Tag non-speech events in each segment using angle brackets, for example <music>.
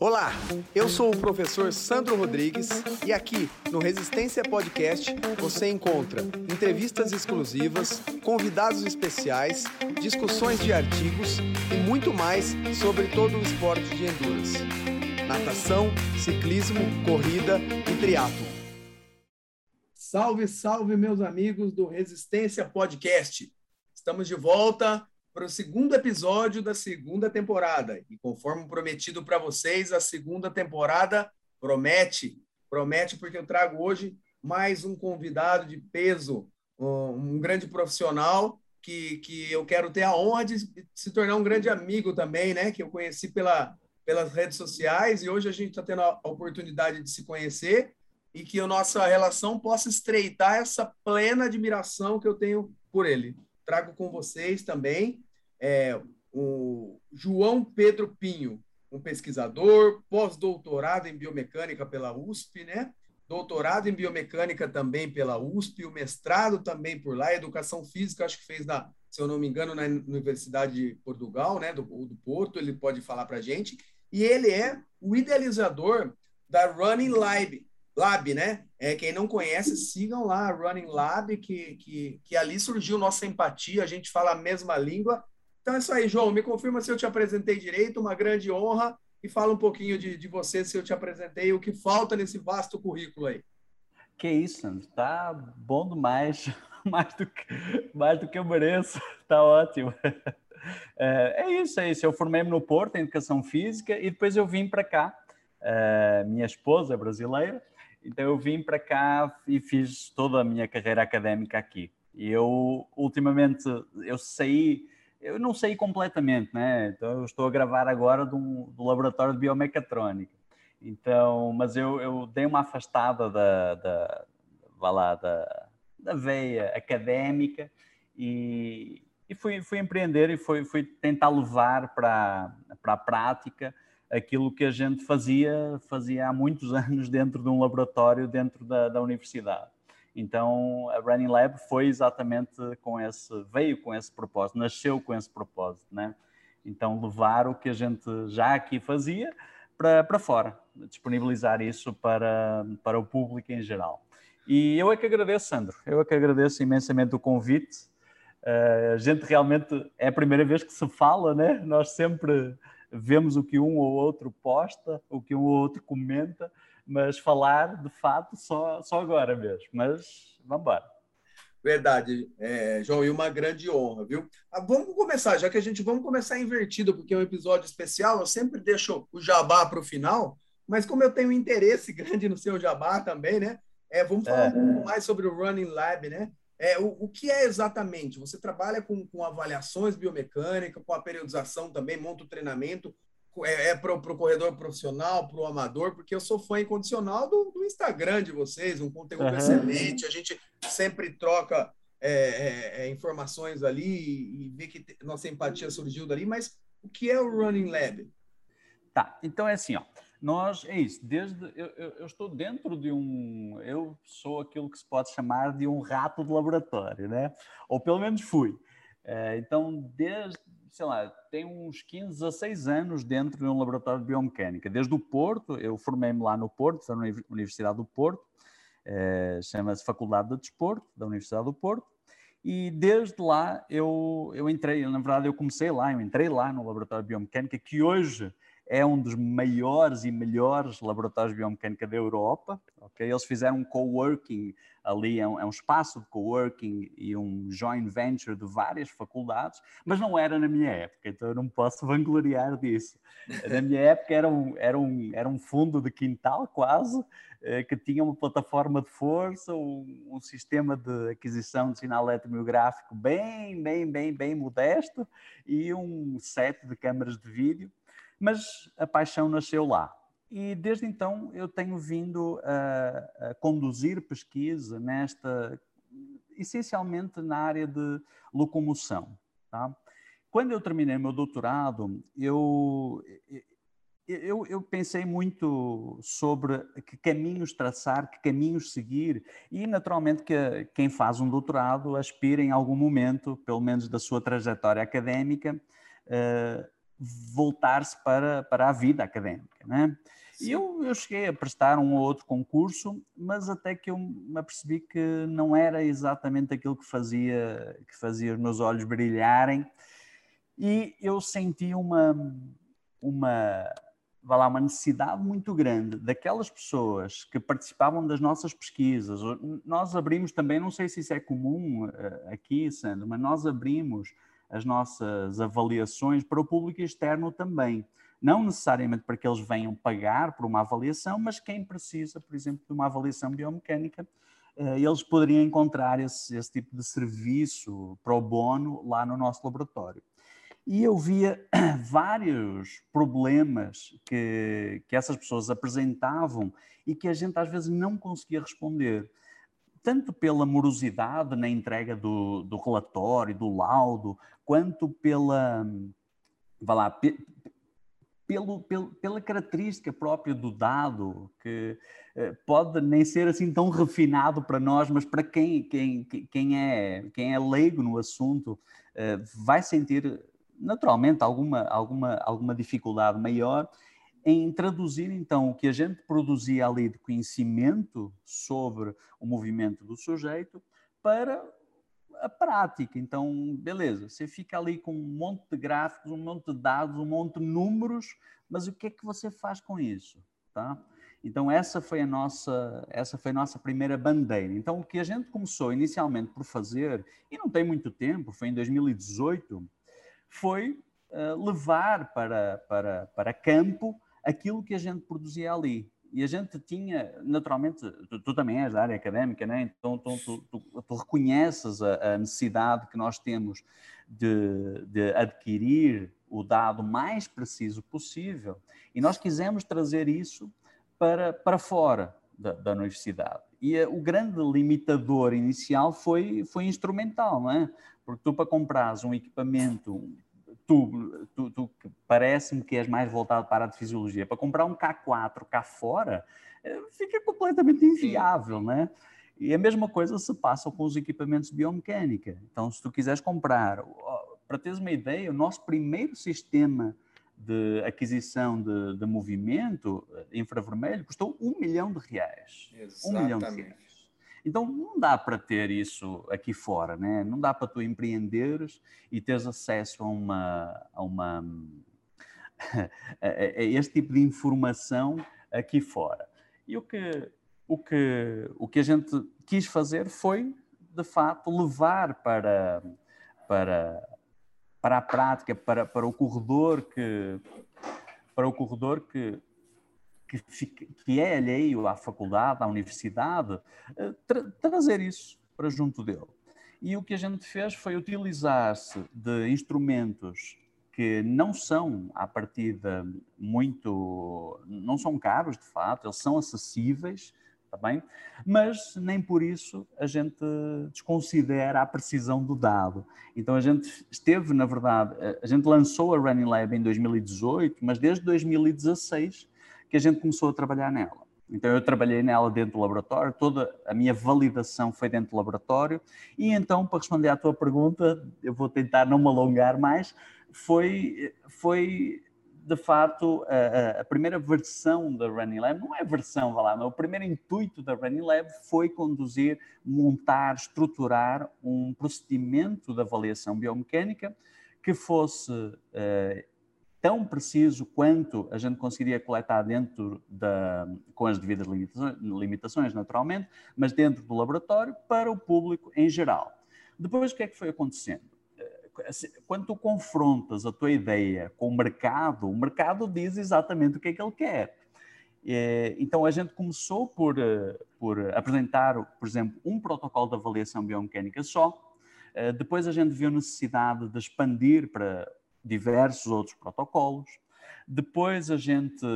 Olá, eu sou o professor Sandro Rodrigues e aqui no Resistência Podcast você encontra entrevistas exclusivas, convidados especiais, discussões de artigos e muito mais sobre todo o esporte de endurance. Natação, ciclismo, corrida e triatlo. Salve, salve meus amigos do Resistência Podcast. Estamos de volta para o segundo episódio da segunda temporada. E conforme prometido para vocês, a segunda temporada promete. Promete porque eu trago hoje mais um convidado de peso, um grande profissional que, que eu quero ter a honra de se tornar um grande amigo também, né? Que eu conheci pela, pelas redes sociais e hoje a gente está tendo a oportunidade de se conhecer e que a nossa relação possa estreitar essa plena admiração que eu tenho por ele. Trago com vocês também é, o João Pedro Pinho, um pesquisador, pós-doutorado em biomecânica pela USP, né? Doutorado em biomecânica também pela USP, o mestrado também por lá, educação física, acho que fez na, se eu não me engano, na Universidade de Portugal, né, do, do Porto, ele pode falar para a gente. E ele é o idealizador da Running Lab, Lab, né? É, quem não conhece, sigam lá Running Lab, que, que, que ali surgiu nossa empatia, a gente fala a mesma língua então é isso aí, João. Me confirma se eu te apresentei direito, uma grande honra. E fala um pouquinho de, de você, se eu te apresentei, o que falta nesse vasto currículo aí. Que isso, Sandro. Tá bom demais. <laughs> Mais do que, mais do que eu mereço. <laughs> Tá ótimo. <laughs> É, é isso, é isso. Eu formei-me no Porto, em Educação Física, e depois eu vim para cá. É, minha esposa é brasileira, então eu vim para cá e fiz toda a minha carreira académica aqui. E eu, ultimamente, eu saí eu não sei completamente, né? Então, eu estou a gravar agora do, do laboratório de biomecatrónica. Então, mas eu, eu dei uma afastada da, da, vá lá, da, da veia académica e, e fui, fui empreender e fui, fui tentar levar para, para a prática aquilo que a gente fazia, fazia há muitos <laughs> anos dentro de um laboratório dentro da, da universidade. Então, a Running Lab foi exatamente com esse, veio com esse propósito, nasceu com esse propósito, né? Então, levar o que a gente já aqui fazia para, para fora, disponibilizar isso para, para o público em geral. E eu é que agradeço, Sandro, eu é que agradeço imensamente o convite. Uh, a gente realmente é a primeira vez que se fala, né? Nós sempre vemos o que um ou outro posta, o que um ou outro comenta, mas falar de fato só, só agora mesmo. Mas vamos embora. Verdade, é, João, e uma grande honra, viu? Ah, vamos começar, já que a gente vamos começar invertido, porque é um episódio especial, eu sempre deixo o jabá para o final, mas como eu tenho interesse <laughs> grande no seu jabá também, né? É, vamos falar é. um pouco mais sobre o Running Lab, né? É, o, o que é exatamente? Você trabalha com, com avaliações biomecânicas, com a periodização também, monta o treinamento é, é para o corredor profissional, para o amador, porque eu sou fã incondicional do, do Instagram de vocês, um conteúdo uhum. excelente, a gente sempre troca é, é, é informações ali e, e vê que nossa empatia surgiu dali, mas o que é o Running Lab? Tá, então é assim, ó. Nós, é isso, desde. Eu, eu, eu, estou dentro de um. Eu sou aquilo que se pode chamar de um rato de laboratório, né? Ou pelo menos fui. É, então, desde sei lá, tem uns 15, 16 anos dentro de um laboratório de biomecânica. Desde o Porto, eu formei-me lá no Porto, na Universidade do Porto, eh, chama-se Faculdade de Desporto, da Universidade do Porto, e desde lá eu, eu entrei, na verdade eu comecei lá, eu entrei lá no laboratório de biomecânica, que hoje é um dos maiores e melhores laboratórios de biomecânica da Europa. Okay? Eles fizeram um coworking ali, é um, é um espaço de coworking e um joint venture de várias faculdades, mas não era na minha época, então eu não posso vangloriar disso. Na minha época era um, era um, era um fundo de quintal quase, eh, que tinha uma plataforma de força, um, um sistema de aquisição de sinal eletromiográfico bem, bem, bem, bem modesto e um set de câmaras de vídeo mas a paixão nasceu lá. E desde então eu tenho vindo a, a conduzir pesquisa nesta, essencialmente na área de locomoção. Tá? Quando eu terminei meu doutorado, eu, eu, eu, pensei muito sobre que caminhos traçar, que caminhos seguir, e naturalmente que quem faz um doutorado aspira em algum momento, pelo menos da sua trajetória académica, uh, voltar-se para, para a vida académica. Né? E eu, eu cheguei a prestar um ou outro concurso, mas até que eu me apercebi que não era exatamente aquilo que fazia, que fazia os meus olhos brilharem. E eu senti uma, uma, vai lá, uma necessidade muito grande daquelas pessoas que participavam das nossas pesquisas. Nós abrimos também, não sei se isso é comum eh, aqui, Sandro, mas nós abrimos as nossas avaliações para o público externo também não necessariamente para que eles venham pagar por uma avaliação, mas quem precisa, por exemplo, de uma avaliação biomecânica, eh, eles poderiam encontrar esse, esse tipo de serviço pro bono lá no nosso laboratório. E eu via <coughs> vários problemas que, que essas pessoas apresentavam e que a gente às vezes não conseguia responder tanto pela morosidade na entrega do, do relatório, do laudo, quanto pela, vá lá, pelo, pelo, pela característica própria do dado, que eh, pode nem ser assim tão refinado para nós, mas para quem, quem, quem, é, quem é leigo no assunto, eh, vai sentir naturalmente alguma, alguma, alguma dificuldade maior em traduzir então o que a gente produzia ali de conhecimento sobre o movimento do sujeito para a prática. Então, beleza, você fica ali com um monte de gráficos, um monte de dados, um monte de números, mas o que é que você faz com isso? Tá? Então, essa foi a nossa, essa foi nossa primeira bandeira. Então, o que a gente começou inicialmente por fazer, e não tem muito tempo, foi em 2018, foi uh, levar para, para, para campo aquilo que a gente produzia ali e a gente tinha, naturalmente, tu, tu, também és da área académica, né? então tu, tu, tu reconheces a, a, necessidade que nós temos de, de, adquirir o dado mais preciso possível, e nós quisemos trazer isso para, para fora da, da universidade. E a, o grande limitador inicial foi, foi instrumental, não é? Porque tu, para comprares um equipamento tu, tu, tu parece-me que és mais voltado para a de fisiologia. Para comprar um K4 cá fora, eh, fica completamente inviável, né? E a mesma coisa se passa com os equipamentos de biomecânica. Então, se tu quiseres comprar, para teres uma ideia, o nosso primeiro sistema de aquisição de, de movimento eh, infravermelho custou um milhão de reais. Exatamente. Um milhão de reais. Então não dá para ter isso aqui fora, né? Não dá para tu empreenderes e teres acesso a uma, a uma <laughs> a, este tipo de informação aqui fora. E o que o que o que a gente quis fazer foi de fato levar para para para a prática, para, para o corredor que para o corredor que que, que é alheio à faculdade, à universidade, eh, tra trazer isso para junto dele. E o que a gente fez foi utilizar-se de instrumentos que não são, à partida, muito. não são caros, de fato, eles são acessíveis, está bem? Mas nem por isso a gente desconsidera a precisão do dado. Então a gente esteve, na verdade, a gente lançou a Running Lab em 2018, mas desde 2016 que a gente começou a trabalhar nela. Então eu trabalhei nela dentro do laboratório, toda a minha validação foi dentro do laboratório e então para responder à tua pergunta, eu vou tentar não me alongar mais, foi foi de fato a, a primeira versão da Running Lab, não é versão, vá lá, mas o primeiro intuito da Running Lab foi conduzir, montar, estruturar um procedimento de avaliação biomecânica que fosse uh, tão preciso quanto a gente conseguiria coletar dentro da, com as devidas limitações, naturalmente, mas dentro do laboratório para o público em geral. Depois, o que é que foi acontecendo? Quando tu confrontas a tua ideia com o mercado, o mercado diz exatamente o que é que ele quer. Então, a gente começou por, por apresentar, por exemplo, um protocolo de avaliação biomecânica só. Depois, a gente viu necessidade de expandir para diversos outros protocolos. Depois a gente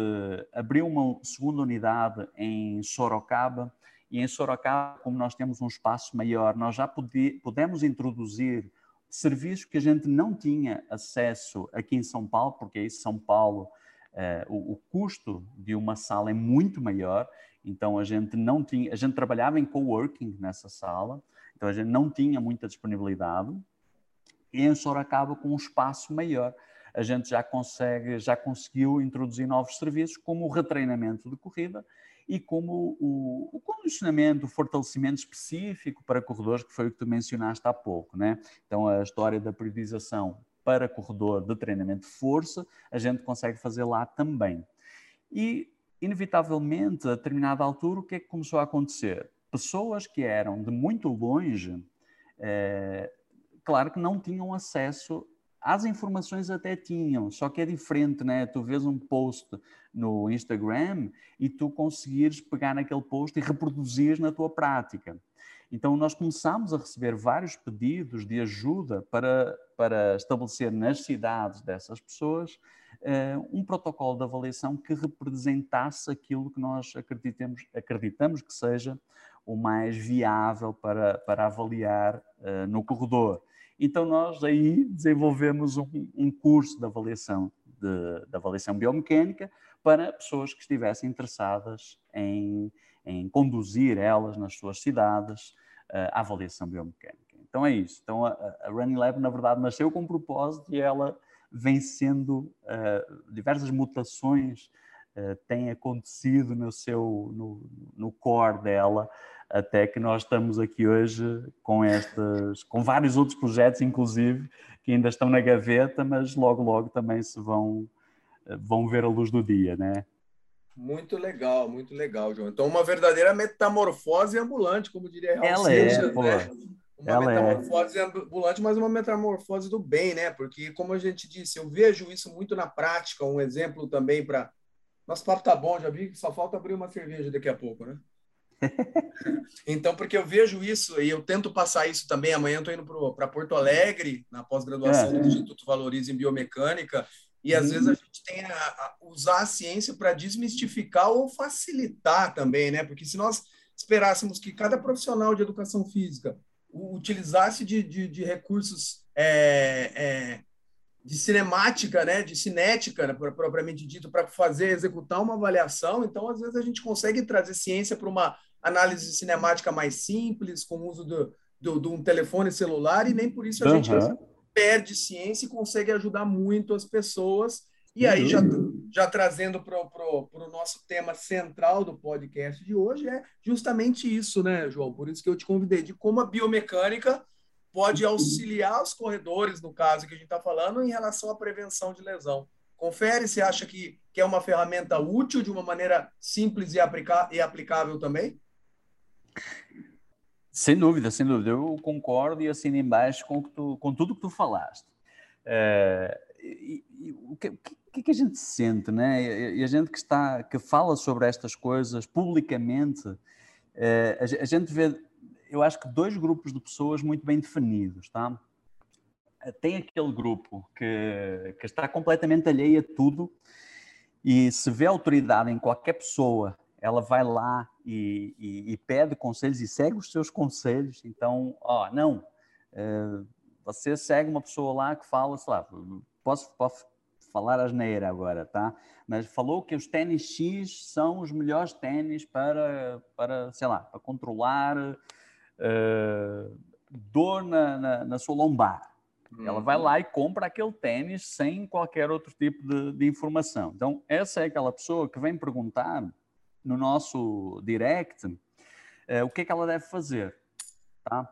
abriu uma segunda unidade em Sorocaba e em Sorocaba, como nós temos um espaço maior, nós já pudemos introduzir serviços que a gente não tinha acesso aqui em São Paulo, porque em São Paulo eh, o, o, custo de uma sala é muito maior, então a gente não tinha, a gente trabalhava em coworking nessa sala, então a gente não tinha muita disponibilidade em Sorocaba com um espaço maior. a gente já consegue, já conseguiu introduzir novos serviços como o retreinamento de corrida e como o, o condicionamento, o fortalecimento específico para corredores, que foi o que tu mencionaste há pouco, né? Então a história da periodização para corredor de treinamento de força, a gente consegue fazer lá também. E inevitavelmente, a determinada altura, o que é que começou a acontecer? Pessoas que eram de muito longe, é, claro que não tinham acesso as informações até tinham, só que é diferente, né? Tu vês um post no Instagram e tu conseguires pegar naquele post e reproduzir na tua prática. Então, nós começamos a receber vários pedidos de ajuda para, para estabelecer nas cidades dessas pessoas uh, um protocolo de avaliação que representasse aquilo que nós acreditamos, acreditamos que seja o mais viável para, para avaliar uh, no corredor. Então, nós aí desenvolvemos um, um curso de avaliação, de, de, avaliação biomecânica para pessoas que estivessem interessadas em, em conduzir elas nas suas cidades uh, a avaliação biomecânica. Então é isso. Então a, a Running Lab, na verdade, nasceu com um propósito e ela vem sendo uh, diversas mutações uh, têm acontecido no seu no, no core dela até que nós estamos aqui hoje com estas, com vários outros projetos, inclusive, que ainda estão na gaveta, mas logo, logo também se vão, vão ver a luz do dia, né? Muito legal, muito legal, João. Então, uma verdadeira metamorfose ambulante, como diria Real Ela Seixas, é, pô. Né? Uma Ela é. metamorfose é. ambulante, mas uma metamorfose do bem, né? Porque, como a gente disse, eu vejo isso muito na prática. Um exemplo também para. Nosso papo tá bom, já vi que só falta abrir uma cerveja daqui a pouco, né? <laughs> então, porque eu vejo isso e eu tento passar isso também. Amanhã eu estou indo para Porto Alegre, na pós-graduação é. do Instituto Valoriza em Biomecânica, e às vezes a gente tem a, a usar a ciência para desmistificar ou facilitar também, né? Porque se nós esperássemos que cada profissional de educação física utilizasse de, de, de recursos é, é, de cinemática, né, de cinética, né, propriamente dito, para fazer, executar uma avaliação. Então, às vezes, a gente consegue trazer ciência para uma análise cinemática mais simples, com o uso do, do, de um telefone celular, e nem por isso a uhum. gente perde ciência e consegue ajudar muito as pessoas. E aí, já, já trazendo para o nosso tema central do podcast de hoje, é justamente isso, né, João? Por isso que eu te convidei, de como a biomecânica pode auxiliar os corredores, no caso que a gente está falando, em relação à prevenção de lesão. Confere se acha que, que é uma ferramenta útil de uma maneira simples e, aplica e aplicável também? Sem dúvida, sem dúvida. Eu concordo e assino embaixo com, tu, com tudo que tu falaste. É, e, e, o, que, o, que, a gente sente, né? E a gente que está, que fala sobre estas coisas publicamente, é, a, a, gente vê, eu acho que dois grupos de pessoas muito bem definidos, tá? Tem aquele grupo que, que está completamente alheio a tudo e se vê autoridade em qualquer pessoa ela vai lá e, e, e, pede conselhos e segue os seus conselhos. Então, ó, não, uh, você segue uma pessoa lá que fala, sei lá, posso, posso falar asneira agora, tá? Mas falou que os ténis X são os melhores ténis para, para, sei lá, para controlar uh, dor na, na, na, sua lombar. Ela vai uhum. lá e compra aquele tênis sem qualquer outro tipo de, de informação. Então, essa é aquela pessoa que vem perguntar no nosso direct uh, o que é que ela deve fazer. Tá?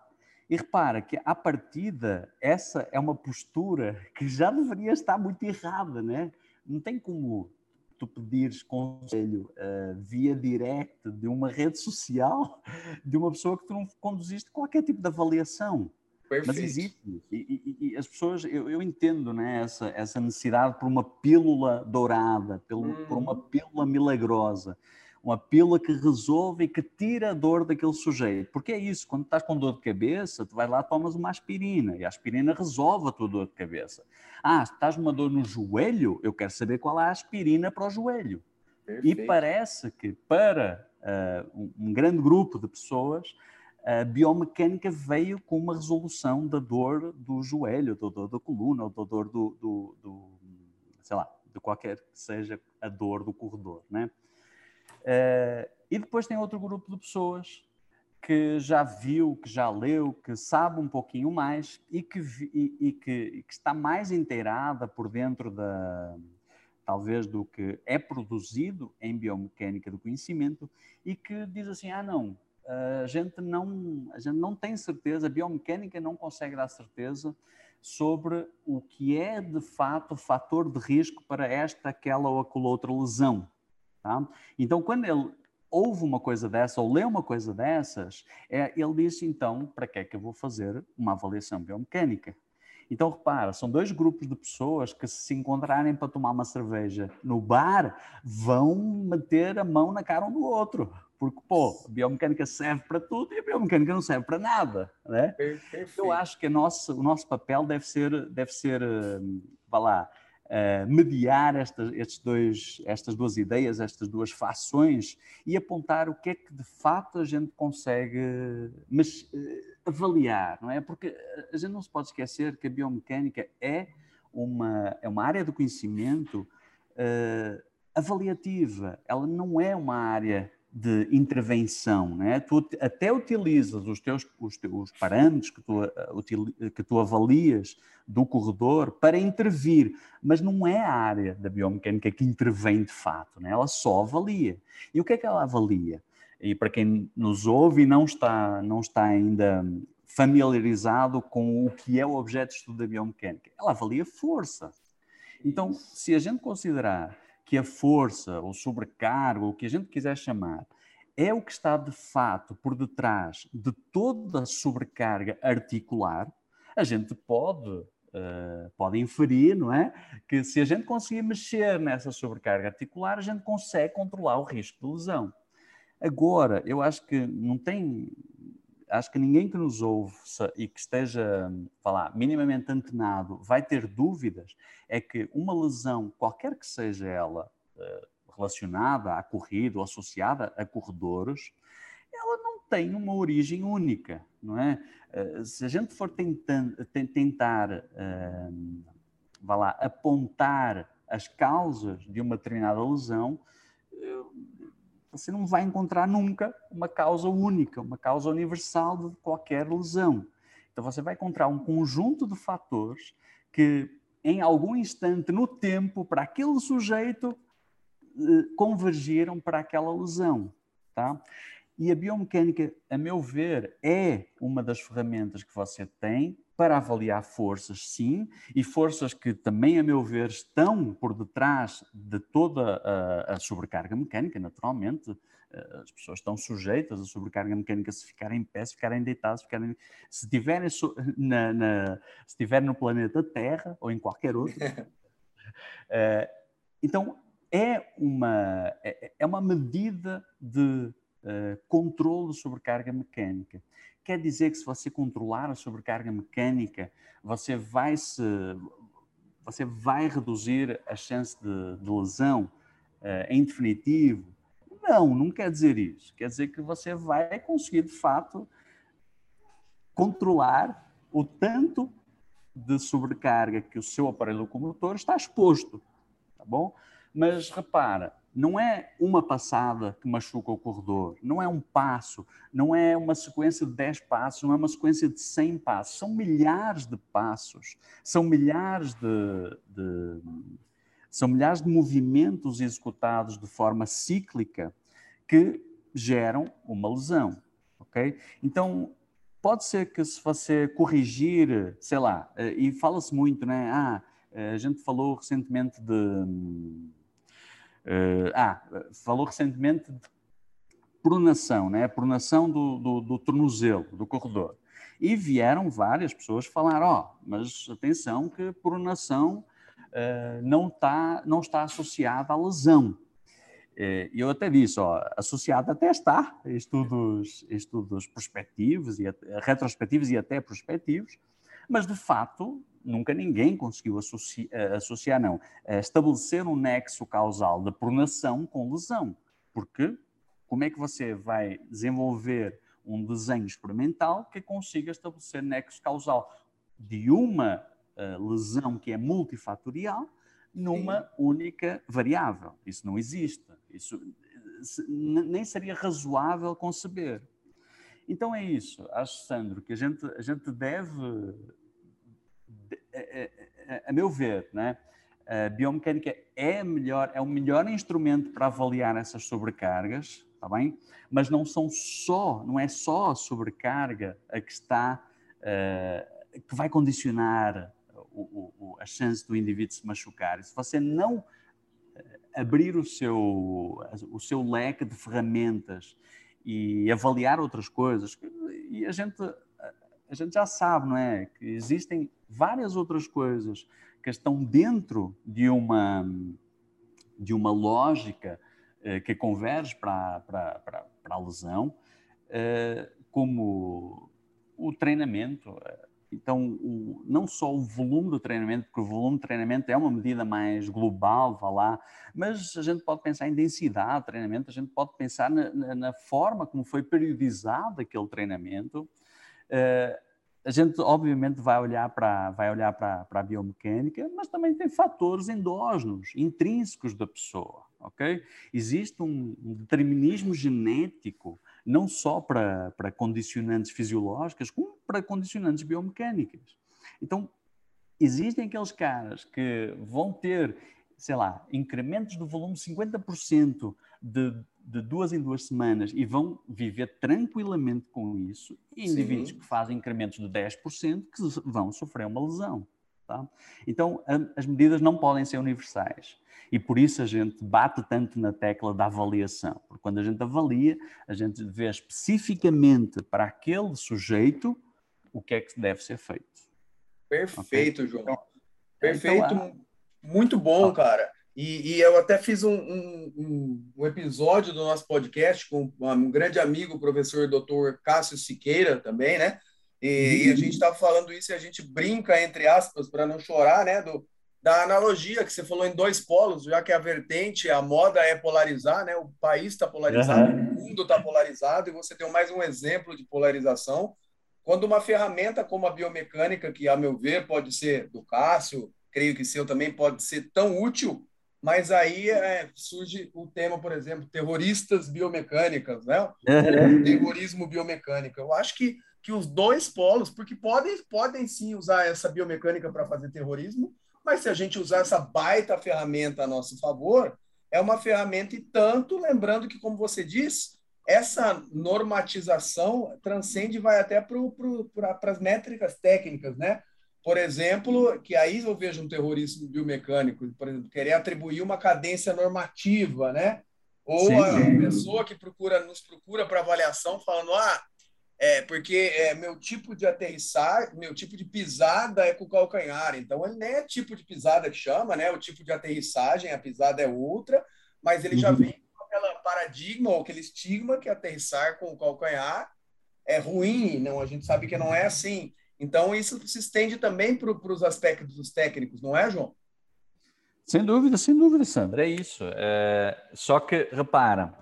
E repara que, à partida, essa é uma postura que já deveria estar muito errada, né? Não tem como tu pedires conselho uh, via direct de uma rede social <laughs> de uma pessoa que tu não conduziste qualquer tipo de avaliação. Perfeito. Mas existe. E, e, e, as pessoas, eu, eu, entendo né, essa, essa necessidade por uma pílula dourada, pelo, hum. por uma pílula milagrosa uma pílula que resolve e que tira a dor daquele sujeito. Porque é isso, quando estás com dor de cabeça, tu vais lá tomas uma aspirina e a aspirina resolve a tua dor de cabeça. Ah, estás uma dor no joelho, eu quero saber qual é a aspirina para o joelho. Perfeito. E parece que para uh, um, grande grupo de pessoas, a biomecânica veio com uma resolução da dor do joelho, da dor da coluna, ou da dor do, do, do sei lá, de qualquer que seja a dor do corredor, né? Uh, e depois tem outro grupo de pessoas que já viu, que já leu, que sabe um pouquinho mais e que, e, e que, e que está mais inteirada por dentro da, talvez do que é produzido em biomecânica do conhecimento e que diz assim, ah não, a gente não, a gente não tem certeza, a biomecânica não consegue dar certeza sobre o que é de fato fator de risco para esta, aquela ou aquela outra lesão. Tá? Então, quando ele ouve uma coisa dessa ou lê uma coisa dessas, é, ele diz então, para que é que eu vou fazer uma avaliação biomecânica? Então, repara, são dois grupos de pessoas que, se encontrarem para tomar uma cerveja no bar, vão meter a mão na cara um do outro. Porque, pô, a biomecânica serve para tudo e a biomecânica não serve para nada. Né? Perfeito. Eu acho que nosso, o nosso papel deve ser, deve ser hum, vá lá, uh, mediar estas, estes dois, estas duas ideias, estas duas fações e apontar o que é que de fato a gente consegue mas, uh, avaliar, não é? Porque a gente não se pode esquecer que a biomecânica é uma, é uma área do conhecimento uh, avaliativa, ela não é uma área de intervenção, né? tu até utilizas os teus os, teus parâmetros que tu, uh, que tu avalias do corredor para intervir, mas não é a área da biomecânica que intervém de fato, né? ela só avalia. E o que é que ela avalia? E para quem nos ouve e não está, não está ainda familiarizado com o que é o objeto de estudo da biomecânica, ela avalia força. Então, se a gente considerar que a força, ou sobrecarga, ou o que a gente quiser chamar, é o que está de fato por detrás de toda a sobrecarga articular, a gente pode, uh, pode inferir, não é? Que se a gente conseguir mexer nessa sobrecarga articular, a gente consegue controlar o risco de lesão. Agora, eu acho que não tem. Acho que ninguém que nos ouve e que esteja, falar, minimamente antenado vai ter dúvidas é que uma lesão, qualquer que seja ela, eh, relacionada à corrida ou associada a corredores, ela não tem uma origem única, não é? Eh, se a gente for tentando, tentar, eh, vá lá, apontar as causas de uma determinada lesão, você não vai encontrar nunca uma causa única, uma causa universal de qualquer lesão. Então você vai encontrar um conjunto de fatores que em algum instante no tempo, para aquele sujeito, eh, convergiram para aquela lesão. Tá? E a biomecânica, a meu ver, é uma das ferramentas que você tem para avaliar forças, sim, e forças que também, a meu ver, estão por detrás de toda a, a sobrecarga mecânica, naturalmente. Eh, as pessoas estão sujeitas à sobrecarga mecânica se ficarem em pé, se ficarem deitados, se, ficarem, se, tiverem na, na, se estiverem no planeta Terra ou em qualquer outro. uh, <laughs> então, é uma, é, é uma medida de uh, controle de sobrecarga mecânica. Quer dizer que se você controlar a sobrecarga mecânica, você vai se você vai reduzir a chance de, de lesão uh, em definitivo? Não, não quer dizer isso. Quer dizer que você vai conseguir, de fato, controlar o tanto de sobrecarga que o seu aparelho locomotor está exposto, tá bom? Mas repara, não é uma passada que machuca o corredor, não é um passo, não é uma sequência de 10 passos, não é uma sequência de 100 passos, são milhares de passos, são milhares de, de são milhares de movimentos executados de forma cíclica que geram uma lesão, ok? Então, pode ser que se você corrigir, sei lá, eh, e fala-se muito, né? Ah, a gente falou recentemente de Uh, ah, falou recentemente de pronação, né? pronação do, do, do, tornozelo, do corredor. E vieram várias pessoas falar, ó, oh, mas atenção que pronação uh, não, tá, não está associada à lesão. Eh, e eu até disse, ó, associada até está, estudos, estudos prospectivos, e retrospectivos e até prospectivos, mas de fato nunca ninguém conseguiu associar, eh, associar, não, eh, estabelecer um nexo causal de pronação com lesão. Porque como é que você vai desenvolver um desenho experimental que consiga estabelecer nexo causal de uma uh, lesão que é multifatorial numa Sim. única variável? Isso não existe. Isso nem seria razoável conceber. Então é isso, acho, Sandro, que a gente, a gente deve, a, a, a meu ver, né? a biomecânica é, melhor, é o melhor instrumento para avaliar essas sobrecargas, está bem? Mas não são só, não é só a sobrecarga a que está, uh, que vai condicionar o, o, a chance do indivíduo se machucar. Se você não eh, abrir o seu, o seu leque de ferramentas e avaliar outras coisas, e a gente, a gente já sabe, não é? Que existem várias outras coisas que estão dentro de uma, de uma lógica eh, que converge para, para, para, para a lesão, eh, como o treinamento. Então, o, não só o volume do treinamento, porque o volume de treinamento é uma medida mais global, vá lá, mas a gente pode pensar em densidade de treinamento, a gente pode pensar na, na, na forma como foi periodizado aquele treinamento. Uh, a gente obviamente vai olhar para vai olhar para, para a biomecânica, mas também tem fatores endógenos, intrínsecos da pessoa, ok? Existe um, um determinismo genético não só para, para condicionantes fisiológicas, como para condicionantes biomecânicas. Então, existem aqueles caras que vão ter, sei lá, incrementos do volume 50% de de duas em duas semanas e vão viver tranquilamente com isso, e indivíduos Sim. que fazem incrementos de 10% que vão sofrer uma lesão. Tá? Então, as medidas não podem ser universais. E por isso a gente bate tanto na tecla da avaliação. Porque quando a gente avalia, a gente vê especificamente para aquele sujeito o que é que deve ser feito. Perfeito, okay? João. Então, Perfeito. Então, Muito bom, cara. E, e, eu até fiz um, um, um, episódio do nosso podcast com um grande amigo, o professor Dr. Cássio Siqueira, também, né? E, e a gente estava falando isso e a gente brinca, entre aspas, para não chorar, né? Do, da analogia que você falou em dois polos, já que a vertente, a moda é polarizar, né? O país está polarizado, uhum. o mundo está polarizado, e você tem mais um exemplo de polarização. Quando uma ferramenta como a biomecânica, que a meu ver pode ser do Cássio, creio que seu também pode ser tão útil mas aí é, surge o tema, por exemplo, terroristas biomecânicas, né? Uhum. terrorismo biomecânico. Eu acho que, que os dois polos, porque podem, podem sim usar essa biomecânica para fazer terrorismo, mas se a gente usar essa baita ferramenta a nosso favor, é uma ferramenta e tanto, lembrando que, como você diz, essa normatização transcende e vai até para as métricas técnicas, né? Por exemplo, que aí eu vejo um terrorismo biomecânico, por exemplo, querer atribuir uma cadência normativa, né? Ou sim, a pessoa que procura nos procura para avaliação falando, ah, é porque é, meu tipo de aterrissar, meu tipo de pisada é com o calcanhar. Então, ele nem é tipo de pisada que chama, né? O tipo de aterrissagem, a pisada é outra, mas ele uhum. já vem com aquela paradigma ou aquele estigma que aterrissar com o calcanhar é ruim. Não, a gente sabe que não é assim. Então, isso se estende também para os aspectos técnicos, não é, João? Sem dúvida, sem dúvida, Sandra, é isso. É, só que, repara,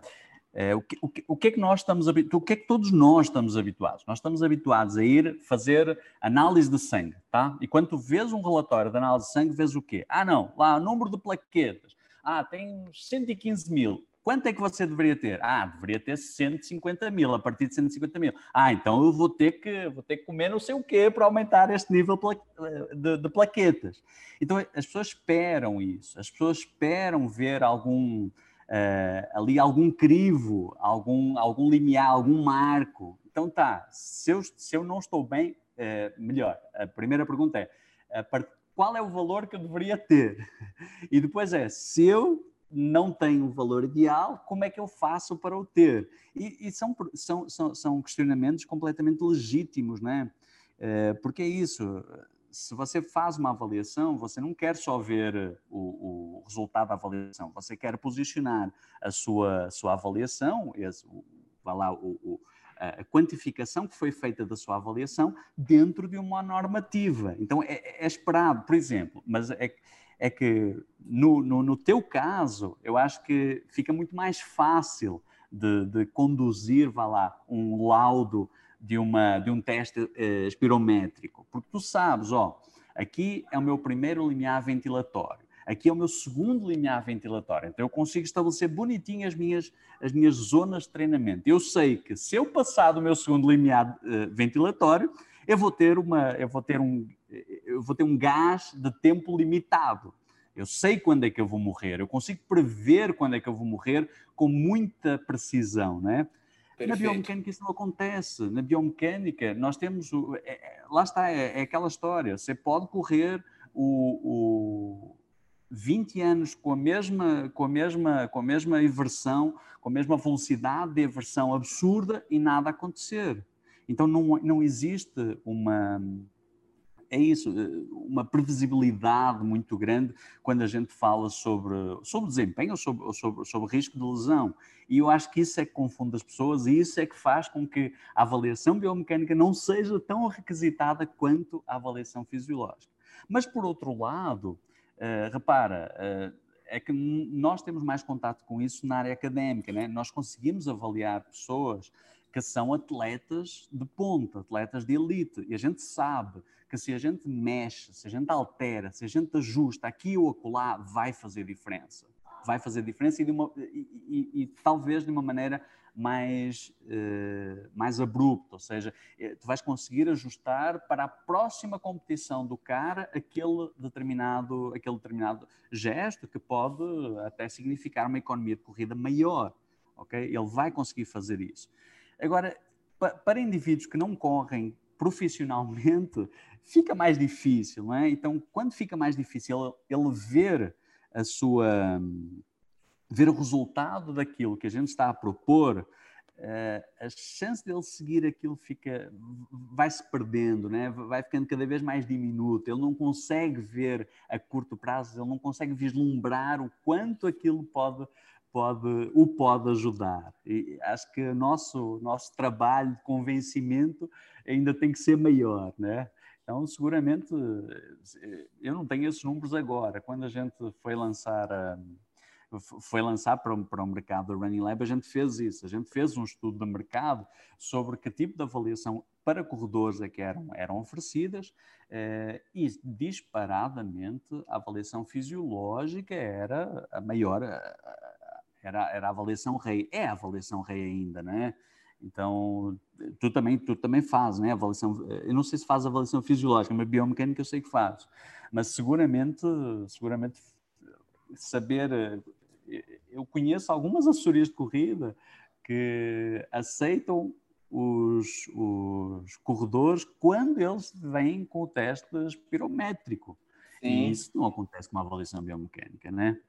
é, o, que, o, que, o que é que nós estamos habituados, o que é que todos nós estamos habituados? Nós estamos habituados a ir fazer análise de sangue, tá? E quando tu vês um relatório de análise de sangue, vês o quê? Ah, não, lá, o número de plaquetas. Ah, tem 115 mil. Quanto é que você deveria ter? Ah, deveria ter 150 mil, a partir de 150 mil. Ah, então eu vou ter que, vou ter que comer não sei o quê para aumentar este nível de, de plaquetas. Então as pessoas esperam isso, as pessoas esperam ver algum, uh, ali algum crivo, algum, algum limiar, algum marco. Então tá, se eu, se eu não estou bem, uh, melhor. A primeira pergunta é, qual é o valor que eu deveria ter? <laughs> E depois é, se eu não tem o valor ideal, como é que eu faço para o ter? E, e são, são, são, são, questionamentos completamente legítimos, né? Porque é isso, se você faz uma avaliação, você não quer só ver o, o resultado da avaliação, você quer posicionar a sua, sua avaliação, esse, o, lá, o, a quantificação que foi feita da sua avaliação dentro de uma normativa. Então, é, é esperado, por exemplo, mas é, é que no, no, no, teu caso, eu acho que fica muito mais fácil de, de conduzir, vá lá, um laudo de, uma, de um teste eh, espirométrico, porque tu sabes, ó, aqui é o meu primeiro limiar ventilatório, Aqui é o meu segundo limiar ventilatório. Então eu consigo estabelecer bonitinho as minhas, as minhas zonas de treinamento. Eu sei que se eu passar do meu segundo limiar uh, ventilatório, eu vou ter uma, eu vou ter um, eu vou ter um gás de tempo limitado. Eu sei quando é que eu vou morrer, eu consigo prever quando é que eu vou morrer com muita precisão, né? Na biomecânica isso não acontece. Na biomecânica nós temos, é, é, lá está, é, é, aquela história. Você pode correr o, o 20 anos com a mesma, com a mesma, com a mesma inversão, com a mesma velocidade de inversão absurda e nada acontecer. Então não, não existe uma é isso, eh, uma previsibilidade muito grande quando a gente fala sobre, sobre desempenho ou sobre, sobre, sobre risco de lesão. E eu acho que isso é que confunde as pessoas e isso é que faz com que a avaliação biomecânica não seja tão requisitada quanto a avaliação fisiológica. Mas, por outro lado, uh, repara, uh, é que nós temos mais contato com isso na área académica, né? nós conseguimos avaliar pessoas que são atletas de ponta, atletas de elite, e a gente sabe que se a gente mexe, se a gente altera, se a gente ajusta aqui ou acolá, vai fazer diferença. Vai fazer diferença e, uma, e, e, e talvez de uma maneira mais, uh, mais abrupta, ou seja, eh, tu vais conseguir ajustar para a próxima competição do cara aquele determinado, aquele determinado gesto que pode até significar uma economia de corrida maior, ok? Ele vai conseguir fazer isso. Agora, para indivíduos que não correm profissionalmente, <laughs> fica mais difícil, não é? Então, quando fica mais difícil ele ver a sua ver o resultado daquilo que a gente está a propor, uh, a chance dele seguir aquilo fica vai se perdendo, né? Vai ficando cada vez mais diminuto. Ele não consegue ver a curto prazo, ele não consegue vislumbrar o quanto aquilo pode pode, o pode ajudar. E acho que o nosso, nosso trabalho de convencimento ainda tem que ser maior, né? Então, seguramente, eu não tenho esses números agora. Quando a gente foi lançar, foi lançar para, para o mercado do Running Lab, a gente fez isso. A gente fez um estudo de mercado sobre que tipo de avaliação para corredores é que eram, eram oferecidas eh, e disparadamente a avaliação fisiológica era a maior, era, era a avaliação rei, é a avaliação rei ainda, né? Então, tu também, tu também fazes, né? Avaliação, eu não sei se faz avaliação fisiológica, mas biomecânica eu sei que faz. Mas seguramente, seguramente saber, eu conheço algumas assessorias de corrida que aceitam os, os corredores quando eles vêm com o teste espirométrico. Sim. E isso não acontece com uma avaliação biomecânica, né?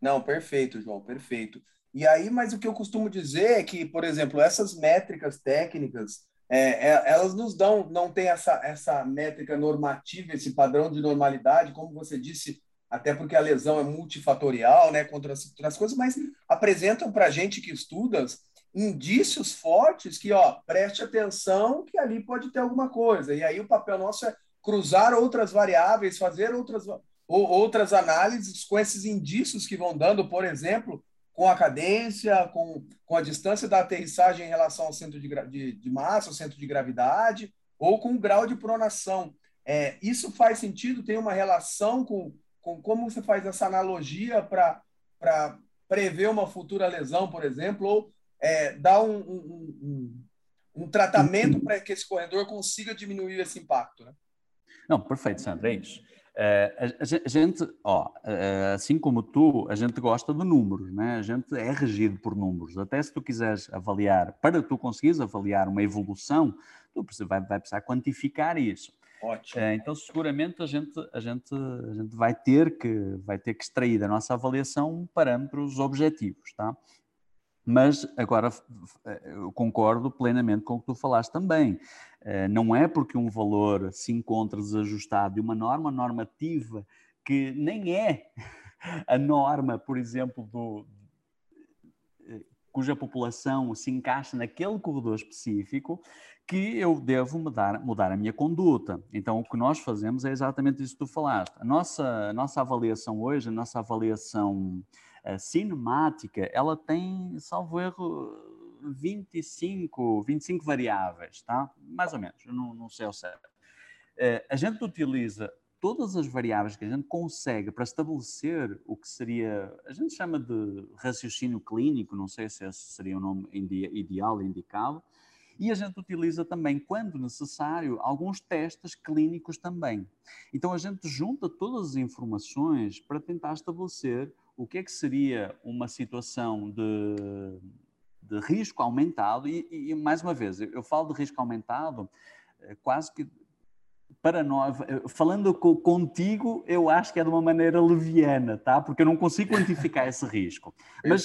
Não, perfeito, João, perfeito. E aí, mas o que eu costumo dizer é que, por exemplo, essas métricas técnicas, é, é, elas nos dão, não tem essa, essa métrica normativa, esse padrão de normalidade, como você disse, até porque a lesão é multifatorial, né, contra as, outras coisas, mas apresentam para a gente que estuda indícios fortes que, ó, preste atenção que ali pode ter alguma coisa. E aí o papel nosso é cruzar outras variáveis, fazer outras ou outras análises com esses indícios que vão dando, por exemplo, com a cadência, com, com a distância da aterrissagem em relação ao centro de, de, de massa, ao centro de gravidade, ou com o grau de pronação. É, isso faz sentido? Tem uma relação com, com como você faz essa analogia para prever uma futura lesão, por exemplo, ou é, dar um, um, um, um tratamento para que esse corredor consiga diminuir esse impacto? Né? Não, perfeito, Sandra, é isso. Uh, a, gente, ó, uh, assim como tu, a gente gosta de números, né? A gente é regido por números. Até se tu quiseres avaliar, para tu conseguires avaliar uma evolução, tu vai, vai precisar quantificar isso. Ótimo. Uh, então, seguramente a gente, a gente, a gente vai ter que vai ter que extrair da nossa avaliação parâmetros objetivos, tá? Mas agora eu concordo plenamente com o que tu falaste também. Eh, não é porque um valor se encontra desajustado de uma norma normativa que nem é <laughs> a norma, por exemplo, do, eh, cuja população se encaixa naquele corredor específico, que eu devo mudar, mudar a minha conduta. Então, o que nós fazemos é exatamente isso que tu falaste. A nossa, a nossa avaliação hoje, a nossa avaliação cinemática, ela tem, salvo erro, 25, 25 variáveis, tá? Mais ou menos, não, não sei o certo. Uh, a gente utiliza todas as variáveis que a gente consegue para estabelecer o que seria, a gente chama de raciocínio clínico, não sei se esse seria o nome ideal, indicado, e a gente utiliza também, quando necessário, alguns testes clínicos também. Então a gente junta todas as informações para tentar estabelecer o que é que seria uma situação de, de risco aumentado, e, e, mais uma vez, eu falo de risco aumentado eh, quase que para nós, eh, falando contigo, eu acho que é de uma maneira leviana, tá? Porque eu não consigo quantificar esse risco. <laughs> Mas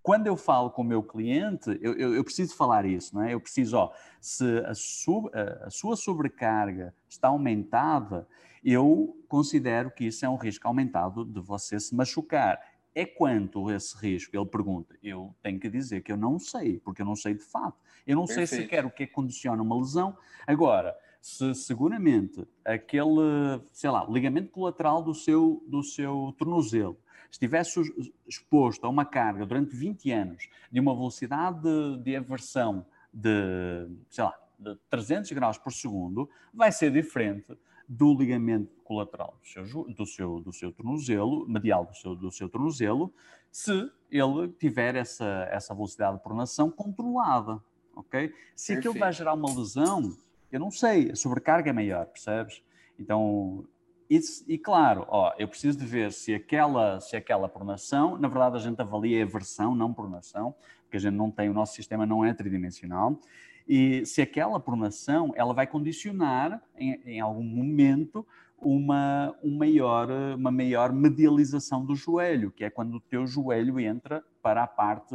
quando eu falo com o meu cliente, eu, eu, eu, preciso falar isso, não é? Eu preciso, ó, se a, sub, a, sua sobrecarga está aumentada, eu considero que isso é um risco aumentado de você se machucar. É quanto esse risco? Ele pergunta. Eu tenho que dizer que eu não sei, porque eu não sei de fato. Eu não Perfeito. sei sequer o que é que condiciona uma lesão. Agora, se seguramente aquele, sei lá, ligamento colateral do seu, do seu tornozelo estivesse exposto a uma carga durante 20 anos de uma velocidade de, de aversão de, sei lá, de 300 graus por segundo, vai ser diferente do ligamento colateral do seu, do seu, do seu tornozelo, medial do seu, do seu tornozelo, se ele tiver essa, essa velocidade de pronação controlada, ok? Se Perfeito. aquilo vai gerar uma lesão, eu não sei, a sobrecarga é maior, percebes? Então, isso, e claro, ó, eu preciso de ver se aquela, se aquela pronação, na verdade a gente avalia a versão, não pronação, porque a gente não tem, o nosso sistema não é tridimensional, e se aquela pronação, ela vai condicionar em, em algum momento uma, um maior, uma maior medialização do joelho, que é quando o teu joelho entra para a parte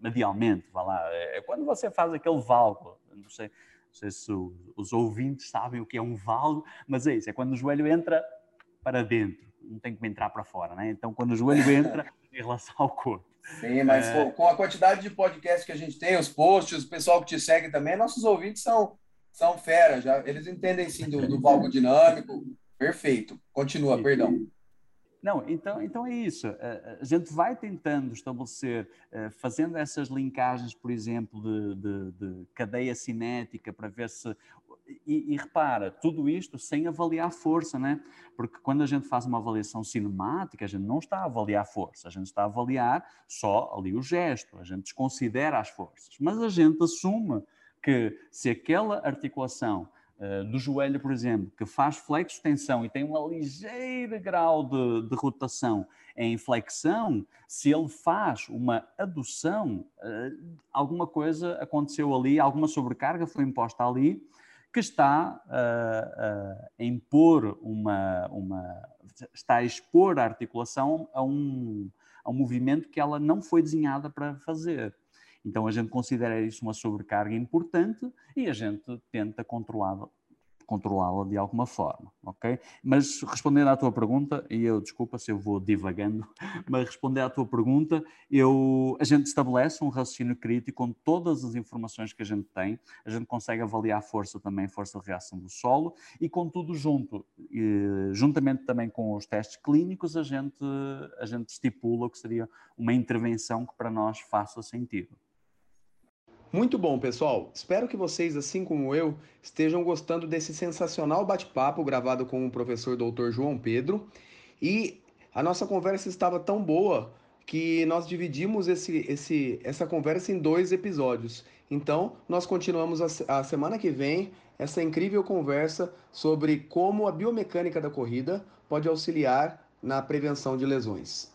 medialmente, vá lá, é quando você faz aquele válvulo, não sei, não sei se os ouvintes sabem o que é um valgo, mas é isso, é quando o joelho entra para dentro, não tem que entrar para fora, né? Então, quando o joelho entra <laughs> em relação ao corpo. Sim, mas é... com a quantidade de podcasts que a gente tem, os posts, o pessoal que te segue também, nossos ouvintes são, são fera, já, eles entendem sim do, do valgo dinâmico. Perfeito. Continua, perdão. Não, então, então é isso. A gente vai tentando estabelecer, eh, fazendo essas linkagens, por exemplo, de, de, de cadeia cinética para ver se. E, e, repara, tudo isto sem avaliar força, né? Porque quando a gente faz uma avaliação cinemática, a gente não está a avaliar força, a gente está a avaliar só ali o gesto, a gente desconsidera as forças. Mas a gente assume que se aquela articulação eh, do joelho, por exemplo, que faz flexo-tensão e tem um ligeiro grau de, de, rotação em flexão, se ele faz uma adução, uh, alguma coisa aconteceu ali, alguma sobrecarga foi imposta ali, que está uh, a impor uma, uma, está a expor a articulação a um, a um movimento que ela não foi desenhada para fazer. Então a gente considera isso uma sobrecarga importante e a gente tenta controlá-la controlá-la de alguma forma, ok? Mas respondendo à tua pergunta, e eu desculpa se eu vou divagando, <laughs> mas respondendo à tua pergunta, eu, a gente estabelece um raciocínio crítico com todas as informações que a gente tem, a gente consegue avaliar a força também, força de reação do solo, e com tudo junto, e, juntamente também com os testes clínicos, a gente, a gente estipula o que seria uma intervenção que para nós faça sentido. Muito bom, pessoal. Espero que vocês, assim como eu, estejam gostando desse sensacional bate-papo gravado com o professor Dr. João Pedro. E a nossa conversa estava tão boa que nós dividimos esse, esse, essa conversa em dois episódios. Então, nós continuamos a, a semana que vem essa incrível conversa sobre como a biomecânica da corrida pode auxiliar na prevenção de lesões.